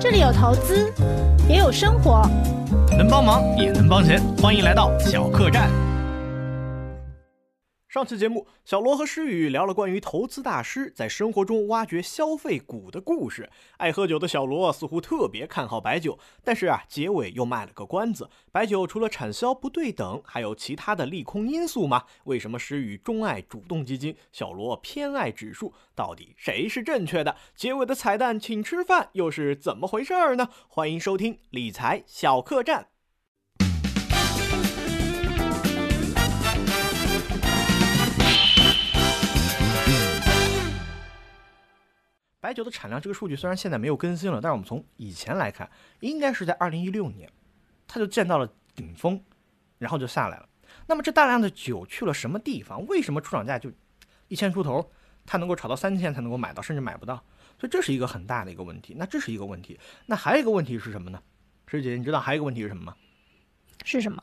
这里有投资，也有生活，能帮忙也能帮钱，欢迎来到小客栈。上期节目，小罗和诗雨聊了关于投资大师在生活中挖掘消费股的故事。爱喝酒的小罗似乎特别看好白酒，但是啊，结尾又卖了个关子。白酒除了产销不对等，还有其他的利空因素吗？为什么诗雨钟爱主动基金，小罗偏爱指数？到底谁是正确的？结尾的彩蛋请吃饭又是怎么回事儿呢？欢迎收听理财小客栈。白酒的产量这个数据虽然现在没有更新了，但是我们从以前来看，应该是在二零一六年，它就见到了顶峰，然后就下来了。那么这大量的酒去了什么地方？为什么出厂价就一千出头，它能够炒到三千才能够买到，甚至买不到？所以这是一个很大的一个问题。那这是一个问题。那还有一个问题是什么呢？师姐，你知道还有一个问题是什么吗？是什么？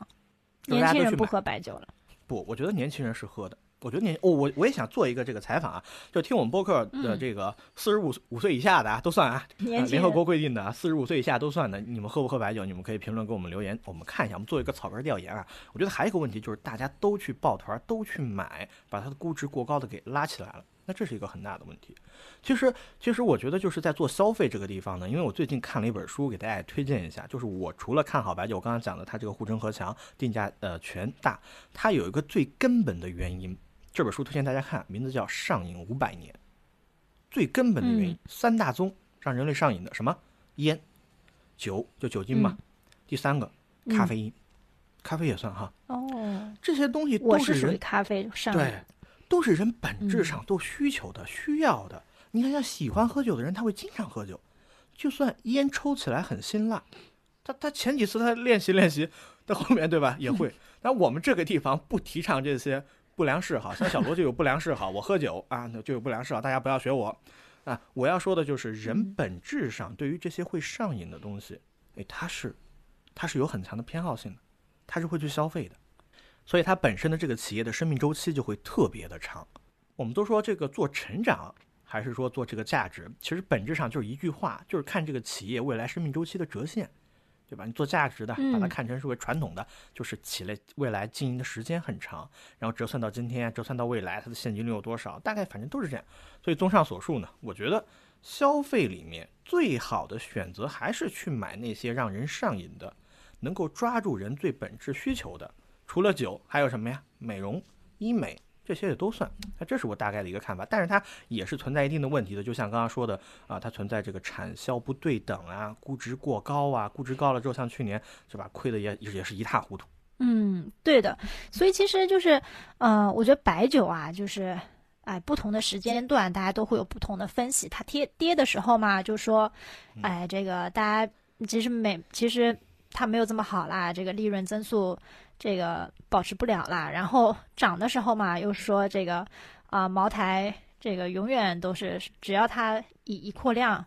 年轻人不喝白酒了？不，我觉得年轻人是喝的。我觉得你，我我我也想做一个这个采访啊，就听我们播客的这个四十五五岁以下的啊都算啊，联合国规定的四十五岁以下都算的，你们喝不喝白酒？你们可以评论给我们留言，我们看一下，我们做一个草根调研啊。我觉得还有一个问题就是大家都去抱团，都去买，把它的估值过高的给拉起来了，那这是一个很大的问题。其实，其实我觉得就是在做消费这个地方呢，因为我最近看了一本书，给大家推荐一下，就是我除了看好白酒，我刚刚讲的它这个护城河强，定价呃权大，它有一个最根本的原因。这本书推荐大家看，名字叫《上瘾五百年》，最根本的原因三大宗让人类上瘾的什么？烟、酒就酒精嘛。第三个，咖啡因，咖啡也算哈。哦，这些东西都是属于咖啡上瘾对，都是人本质上都需求的、需要的。你看，像喜欢喝酒的人，他会经常喝酒，就算烟抽起来很辛辣，他他前几次他练习练习，到后面对吧也会。但我们这个地方不提倡这些。不良嗜好，像小罗就有不良嗜好，我喝酒啊，那就有不良嗜好，大家不要学我啊！我要说的就是，人本质上对于这些会上瘾的东西，哎，他是，他是有很强的偏好性的，他是会去消费的，所以它本身的这个企业的生命周期就会特别的长。我们都说这个做成长，还是说做这个价值，其实本质上就是一句话，就是看这个企业未来生命周期的折现。对吧？你做价值的，把它看成是为传统的，就是企业未来经营的时间很长，然后折算到今天，折算到未来，它的现金流有多少？大概反正都是这样。所以综上所述呢，我觉得消费里面最好的选择还是去买那些让人上瘾的，能够抓住人最本质需求的。除了酒，还有什么呀？美容、医美。这些也都算，那这是我大概的一个看法，但是它也是存在一定的问题的，就像刚刚说的啊，它存在这个产销不对等啊，估值过高啊，估值高了之后，像去年是吧，亏的也也是一塌糊涂。嗯，对的，所以其实就是，呃，我觉得白酒啊，就是，哎，不同的时间段大家都会有不同的分析，它跌跌的时候嘛，就说，哎，这个大家其实每其实它没有这么好啦，这个利润增速。这个保持不了啦，然后涨的时候嘛，又说这个啊，茅台这个永远都是只要它一一扩量，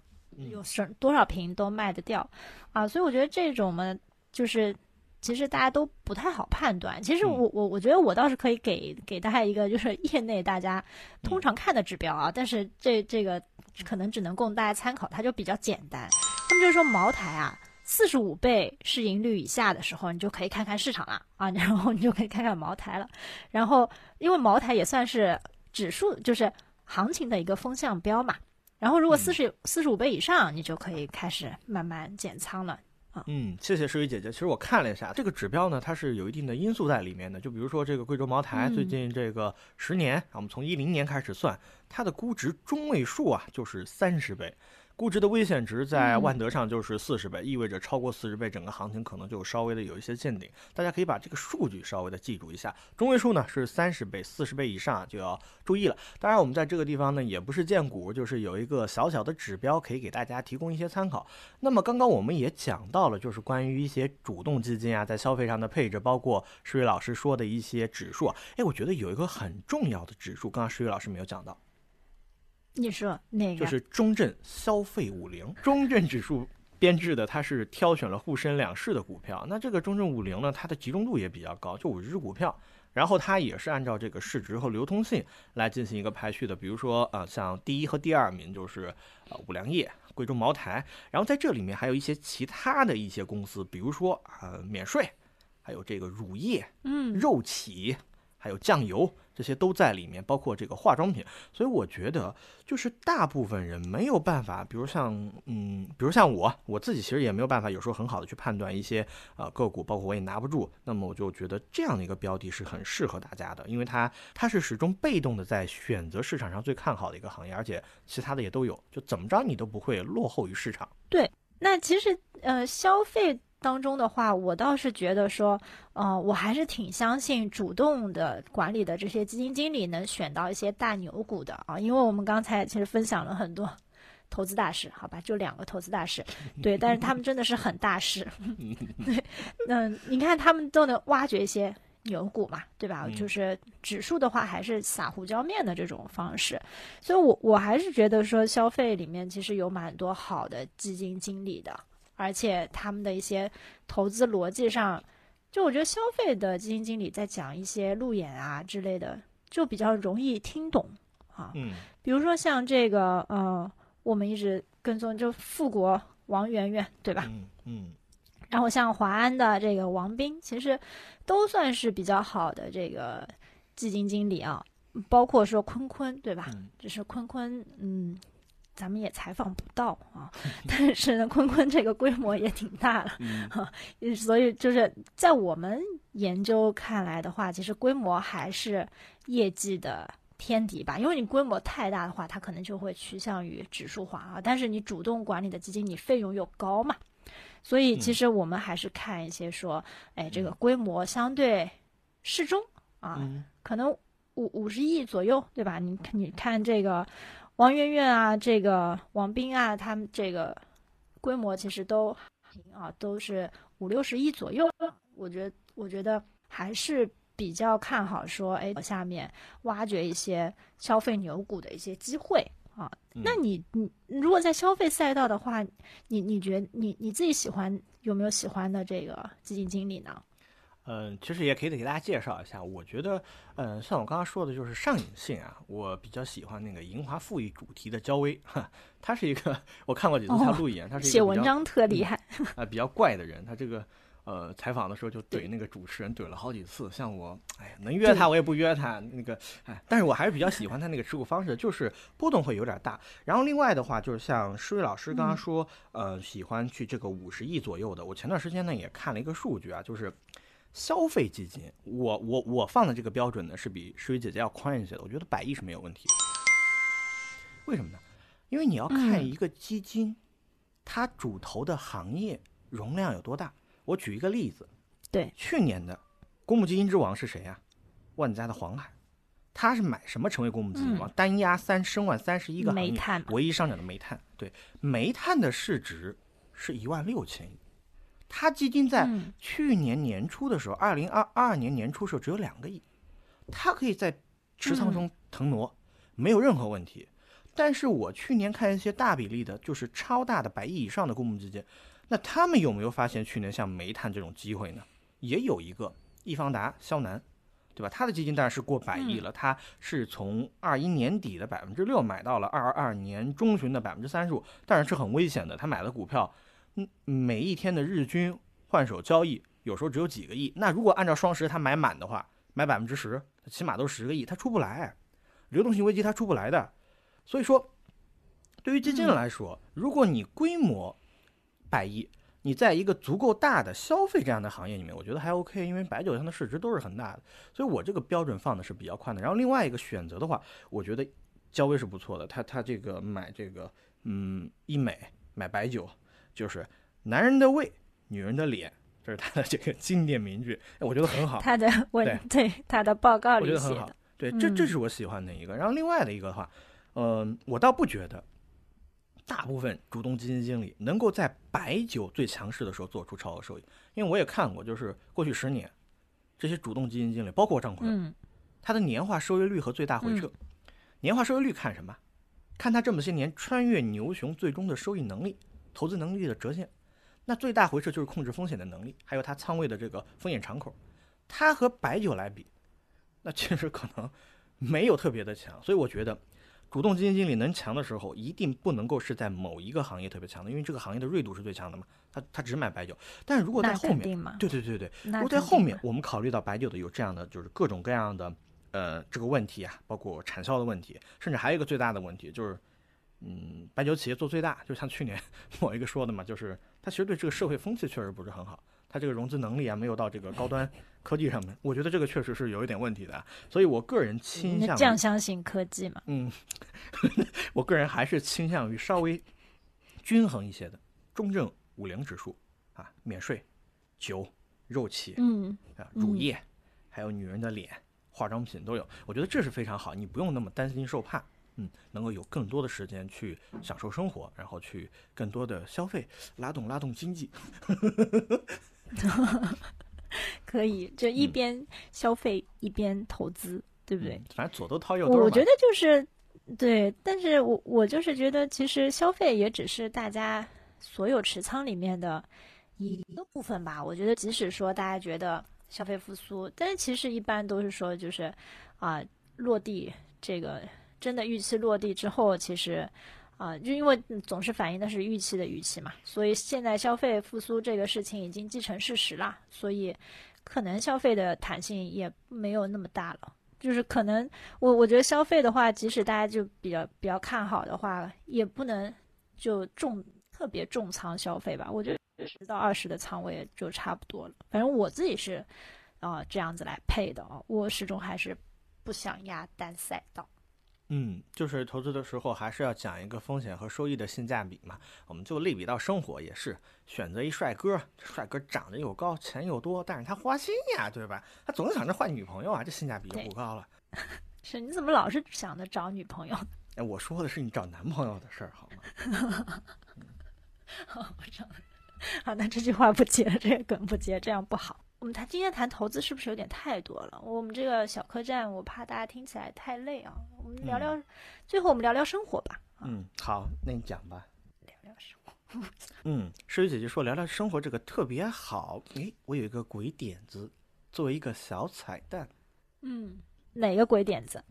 有什多少瓶都卖得掉，啊，所以我觉得这种嘛，就是其实大家都不太好判断。其实我我我觉得我倒是可以给给大家一个就是 业内大家通常看的指标啊，但是这这个可能只能供大家参考，它就比较简单。他们就是说茅台啊。四十五倍市盈率以下的时候，你就可以看看市场了啊，然后你就可以看看茅台了。然后，因为茅台也算是指数，就是行情的一个风向标嘛。然后，如果四十四十五倍以上，你就可以开始慢慢减仓了啊。嗯，谢谢诗雨姐姐。其实我看了一下这个指标呢，它是有一定的因素在里面的。就比如说这个贵州茅台最近这个十年，我们从一零年开始算，它的估值中位数啊就是三十倍。估值的危险值在万德上就是四十倍，意味着超过四十倍，整个行情可能就稍微的有一些见顶。大家可以把这个数据稍微的记住一下，中位数呢是三十倍，四十倍以上就要注意了。当然，我们在这个地方呢也不是荐股，就是有一个小小的指标可以给大家提供一些参考。那么刚刚我们也讲到了，就是关于一些主动基金啊，在消费上的配置，包括石宇老师说的一些指数。哎，我觉得有一个很重要的指数，刚刚石宇老师没有讲到。你说哪个？就是中证消费五零，中证指数编制的，它是挑选了沪深两市的股票。那这个中证五零呢，它的集中度也比较高，就五十只股票然后它也是按照这个市值和流通性来进行一个排序的。比如说，呃，像第一和第二名就是呃五粮液、贵州茅台，然后在这里面还有一些其他的一些公司，比如说呃免税，还有这个乳业、嗯，肉企。还有酱油，这些都在里面，包括这个化妆品。所以我觉得，就是大部分人没有办法，比如像，嗯，比如像我，我自己其实也没有办法，有时候很好的去判断一些呃个股，包括我也拿不住。那么我就觉得这样的一个标的是很适合大家的，因为它它是始终被动的在选择市场上最看好的一个行业，而且其他的也都有，就怎么着你都不会落后于市场。对，那其实呃消费。当中的话，我倒是觉得说，呃，我还是挺相信主动的管理的这些基金经理能选到一些大牛股的啊，因为我们刚才其实分享了很多 投资大师，好吧，就两个投资大师，对，但是他们真的是很大师，对，嗯，你看他们都能挖掘一些牛股嘛，对吧？就是指数的话，还是撒胡椒面的这种方式，所以我我还是觉得说，消费里面其实有蛮多好的基金经理的。而且他们的一些投资逻辑上，就我觉得消费的基金经理在讲一些路演啊之类的，就比较容易听懂啊。嗯，比如说像这个，呃，我们一直跟踪就富国王媛媛，对吧？嗯嗯。然后像华安的这个王斌，其实都算是比较好的这个基金经理啊。包括说坤坤，对吧？只是坤坤，嗯。咱们也采访不到啊，但是呢，坤坤这个规模也挺大了，哈，所以就是在我们研究看来的话，其实规模还是业绩的天敌吧。因为你规模太大的话，它可能就会趋向于指数化啊。但是你主动管理的基金，你费用又高嘛，所以其实我们还是看一些说，哎，这个规模相对适中啊，可能五五十亿左右，对吧？你你看这个。王媛媛啊，这个王斌啊，他们这个规模其实都啊，都是五六十亿左右。我觉得，我觉得还是比较看好说，哎，下面挖掘一些消费牛股的一些机会啊。那你，你如果在消费赛道的话，你你觉你你自己喜欢有没有喜欢的这个基金经理呢？嗯，其实也可以给大家介绍一下。我觉得，嗯，像我刚刚说的，就是上瘾性啊，我比较喜欢那个银华富裕主题的焦微，他是一个我看过几次他录演，他是写文章特厉害啊，比较怪的人。他这个呃采访的时候就怼那个主持人怼了好几次，像我，哎呀，能约他我也不约他那个，哎，但是我还是比较喜欢他那个持股方式，就是波动会有点大。然后另外的话，就是像施瑞老师刚刚说，呃，喜欢去这个五十亿左右的。我前段时间呢也看了一个数据啊，就是。消费基金，我我我放的这个标准呢，是比诗雨姐姐要宽一些的。我觉得百亿是没有问题。为什么呢？因为你要看一个基金，它主投的行业容量有多大。我举一个例子，对，去年的公募基金之王是谁呀？万家的黄海，他是买什么成为公募基金王？单压三申万三十一个行业，唯一上涨的煤炭。对，煤炭的市值是一万六千亿。他基金在去年年初的时候，二零二二年年初的时候只有两个亿，他可以在持仓中腾挪，没有任何问题。但是我去年看一些大比例的，就是超大的百亿以上的公募基金，那他们有没有发现去年像煤炭这种机会呢？也有一个易方达肖楠，对吧？他的基金当然是过百亿了，他是从二一年底的百分之六买到了二二年中旬的百分之三十五，当然是很危险的，他买的股票。每一天的日均换手交易有时候只有几个亿，那如果按照双十他买满的话，买百分之十，起码都十个亿，他出不来，流动性危机他出不来的。所以说，对于基金来说，如果你规模百亿，你在一个足够大的消费这样的行业里面，我觉得还 OK，因为白酒它的市值都是很大的，所以我这个标准放的是比较宽的。然后另外一个选择的话，我觉得交威是不错的，他他这个买这个嗯医美买白酒。就是男人的胃，女人的脸，这是他的这个经典名句，我觉得很好。他的对对他的报告里写的，对，这这是我喜欢的一个。然后另外的一个的话，嗯，我倒不觉得大部分主动基金经理能够在白酒最强势的时候做出超额收益，因为我也看过，就是过去十年这些主动基金经理，包括张坤，他的年化收益率和最大回撤，年化收益率看什么？看他这么些年穿越牛熊最终的收益能力。投资能力的折现，那最大回撤就是控制风险的能力，还有它仓位的这个风险敞口。它和白酒来比，那其实可能没有特别的强。所以我觉得，主动基金经理能强的时候，一定不能够是在某一个行业特别强的，因为这个行业的锐度是最强的嘛。他他只买白酒，但是如果在后面，对对对对，如果在后面我们考虑到白酒的有这样的就是各种各样的呃这个问题啊，包括产销的问题，甚至还有一个最大的问题就是，嗯，白酒企业做最大，就像去年 某一个说的嘛，就是他其实对这个社会风气确实不是很好，他这个融资能力啊没有到这个高端 科技上面，我觉得这个确实是有一点问题的啊，所以我个人倾向酱香型科技嘛，嗯，我个人还是倾向于稍微均衡一些的中证五零指数啊，免税、酒、肉企嗯，啊、乳嗯业，还有女人的脸、化妆品都有，我觉得这是非常好，你不用那么担心受怕。嗯，能够有更多的时间去享受生活，然后去更多的消费，拉动拉动经济。可以，就一嗯边消费一边投资，对不对嗯？反正左都掏右我觉得就是对，但是我我就是觉得，其实消费也只是大家所有持仓里面的一个部分吧。我觉得，即使说大家觉得消费复苏，但是其实一般都是说就是啊、落地这个真的预期落地之后，其实。啊，就因为总是反映的是预期的预期嘛，所以现在消费复苏这个事情已经既成事实了，所以可能消费的弹性也没有那么大了。就是可能我我觉得消费的话，即使大家就比较比较看好的话，也不能就重特别重仓消费吧。我觉得十到二十的仓位就差不多了。反正我自己是啊、这样子来配的啊，我始终还是不想压单赛道。嗯，就是投资的时候还是要讲一个风险和收益的性价比嘛。我们就类比到生活也是，选择一帅哥，帅哥长得又高，钱又多，但是他花心呀，对吧？他总想着换女朋友啊，这性价比就不高了。是你怎么老是想着找女朋友？哎，我说的是你找男朋友的事儿，好吗？我知道了。好，那这句话不接，这个梗不接，这样不好。我们谈今天谈投资是不是有点太多了？我们这个小客栈，我怕大家听起来太累啊。我们聊聊，最后我们聊聊生活吧。啊，嗯，好，那你讲吧。聊聊生活。嗯，诗雨姐姐说聊聊生活这个特别好。诶，我有一个鬼点子，作为一个小彩蛋。嗯，哪个鬼点子？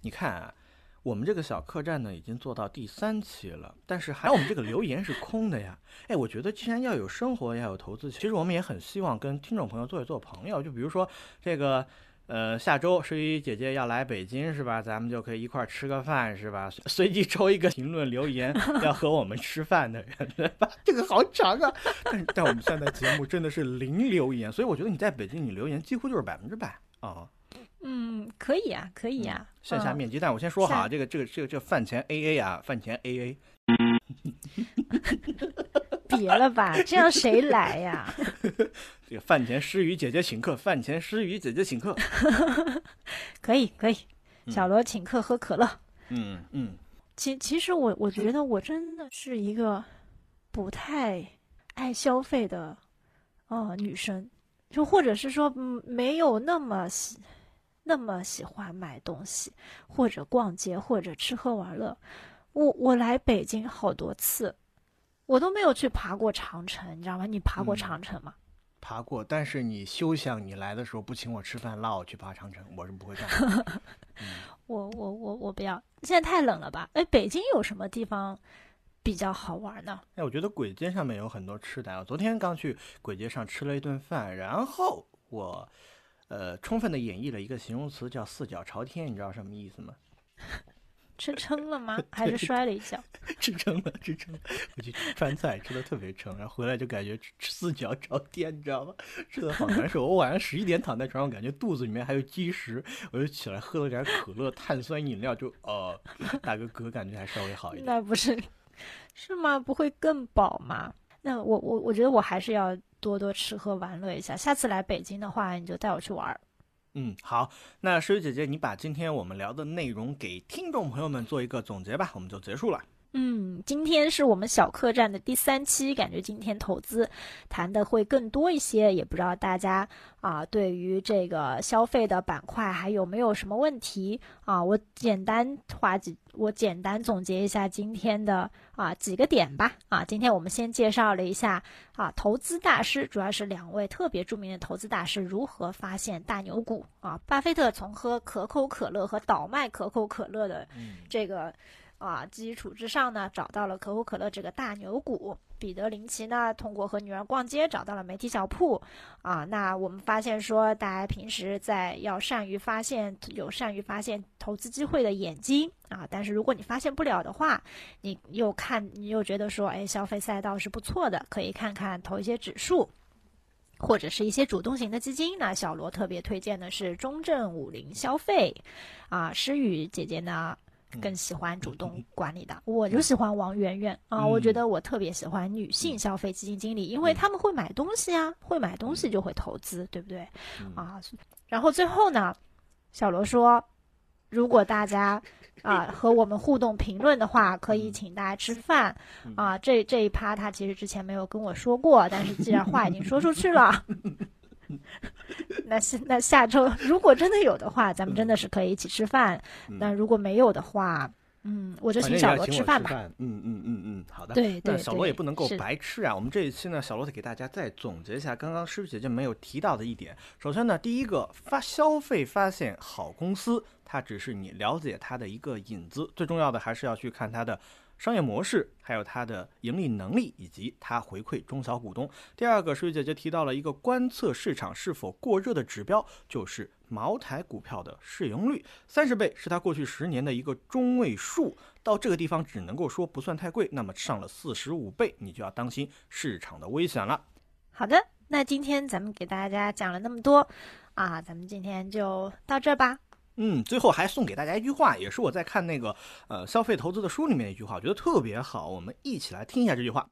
你看啊，我们这个小客栈呢，已经做到第三期了，但是还 我们这个留言是空的呀。哎，我觉得既然要有生活，要有投资，其实我们也很希望跟听众朋友做一做朋友。就比如说这个，呃，下周诗雨姐姐要来北京是吧？咱们就可以一块儿吃个饭是吧？随随机抽一个评论留言 要和我们吃饭的人，对吧？这个好长啊！但但我们现在节目真的是零留言，所以我觉得你在北京你留言几乎就是百分之百啊。嗯，可以啊，可以啊。线下嗯面基但我先说好啊，下这个这个这个这个饭前 A A 啊，饭前 A A，别了吧，这样谁来呀？这个饭前诗雨姐姐请客，饭前诗雨姐姐请客。可以，可以。嗯小罗请客喝可乐。嗯嗯其其实我我觉得我真的是一个不太爱消费的呃女生，就或者是说嗯没有那么喜那么喜欢买东西，或者逛街，或者吃喝玩乐。我我来北京好多次，我都没有去爬过长城，你知道吗？你爬过嗯长城吗？爬过，但是你休想你来的时候不请我吃饭，拉我去爬长城，我是不会干的。我我我我不要，现在太冷了吧？哎，北京有什么地方比较好玩呢？哎，我觉得簋街上面有很多吃的啊。我昨天刚去簋街上吃了一顿饭，然后我呃充分的演绎了一个形容词叫四脚朝天，你知道什么意思吗？吃撑了吗？还是摔了一跤？吃撑了，吃撑了。我去吃川菜，吃的特别撑，然后回来就感觉四脚朝天，你知道吗？吃的好难受。我晚上十一点躺在床上，感觉肚子里面还有积食，我就起来喝了点可乐、碳酸饮料，就呃打个嗝，感觉还稍微好一点。那不是是吗？不会更饱吗？那我我我觉得我还是要多多吃喝玩乐一下。下次来北京的话，你就带我去玩儿。嗯，好，那诗雨姐姐，你把今天我们聊的内容给听众朋友们做一个总结吧，我们就结束了。嗯，今天是我们小客栈的第三期，感觉今天投资谈的会更多一些，也不知道大家啊对于这个消费的板块还有没有什么问题啊？我简单划几，我简单总结一下今天的啊几个点吧。啊，今天我们先介绍了一下啊投资大师，主要是两位特别著名的投资大师如何发现大牛股啊。巴菲特从喝可口可乐和倒卖可口可乐的这个。啊，基础之上呢，找到了可口可乐这个大牛股。彼得林奇呢，通过和女儿逛街找到了媒体小铺。啊，那我们发现说，大家平时在要善于发现有善于发现投资机会的眼睛啊。但是如果你发现不了的话，你又看你又觉得说，哎，消费赛道是不错的，可以看看投一些指数，或者是一些主动型的基金。那小罗特别推荐的是中证五零消费。啊，诗雨姐姐呢？更喜欢主动管理的，我就喜欢王媛媛啊！我觉得我特别喜欢女性消费基金经理，因为他们会买东西啊，会买东西就会投资，对不对？啊，然后最后呢，小罗说，如果大家啊 和我们互动评论的话，可以请大家吃饭。啊。这这一趴他其实之前没有跟我说过，但是既然话已经说出去了。那下那下周如果真的有的话，咱们真的是可以一起吃饭。那如果没有的话，嗯，我就请小罗吃饭吧。嗯嗯嗯嗯，好的。对对，小罗也不能够白吃啊。我们这一期呢，小罗再给大家再总结一下刚刚师傅姐姐没有提到的一点。首先呢，第一个发消费发现好公司，它只是你了解它的一个引子，最重要的还是要去看它的。商业模式，还有它的盈利能力，以及它回馈中小股东。第二个，水姐姐提到了一个观测市场是否过热的指标，就是茅台股票的市盈率，三十倍是它过去十年的一个中位数。到这个地方只能够说不算太贵，那么上了四十五倍，你就要当心市场的危险了。好的，那今天咱们给大家讲了那么多啊，咱们今天就到这吧。嗯，最后还送给大家一句话，也是我在看那个呃消费投资的书里面一句话，我觉得特别好，我们一起来听一下这句话。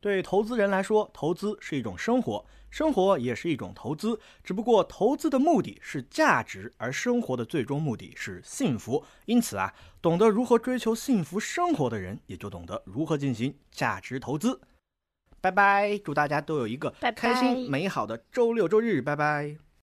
对投资人来说，投资是一种生活，生活也是一种投资，只不过投资的目的是价值，而生活的最终目的是幸福。因此啊，懂得如何追求幸福生活的人，也就懂得如何进行价值投资。拜拜，祝大家都有一个开心美好的周六周日，拜拜。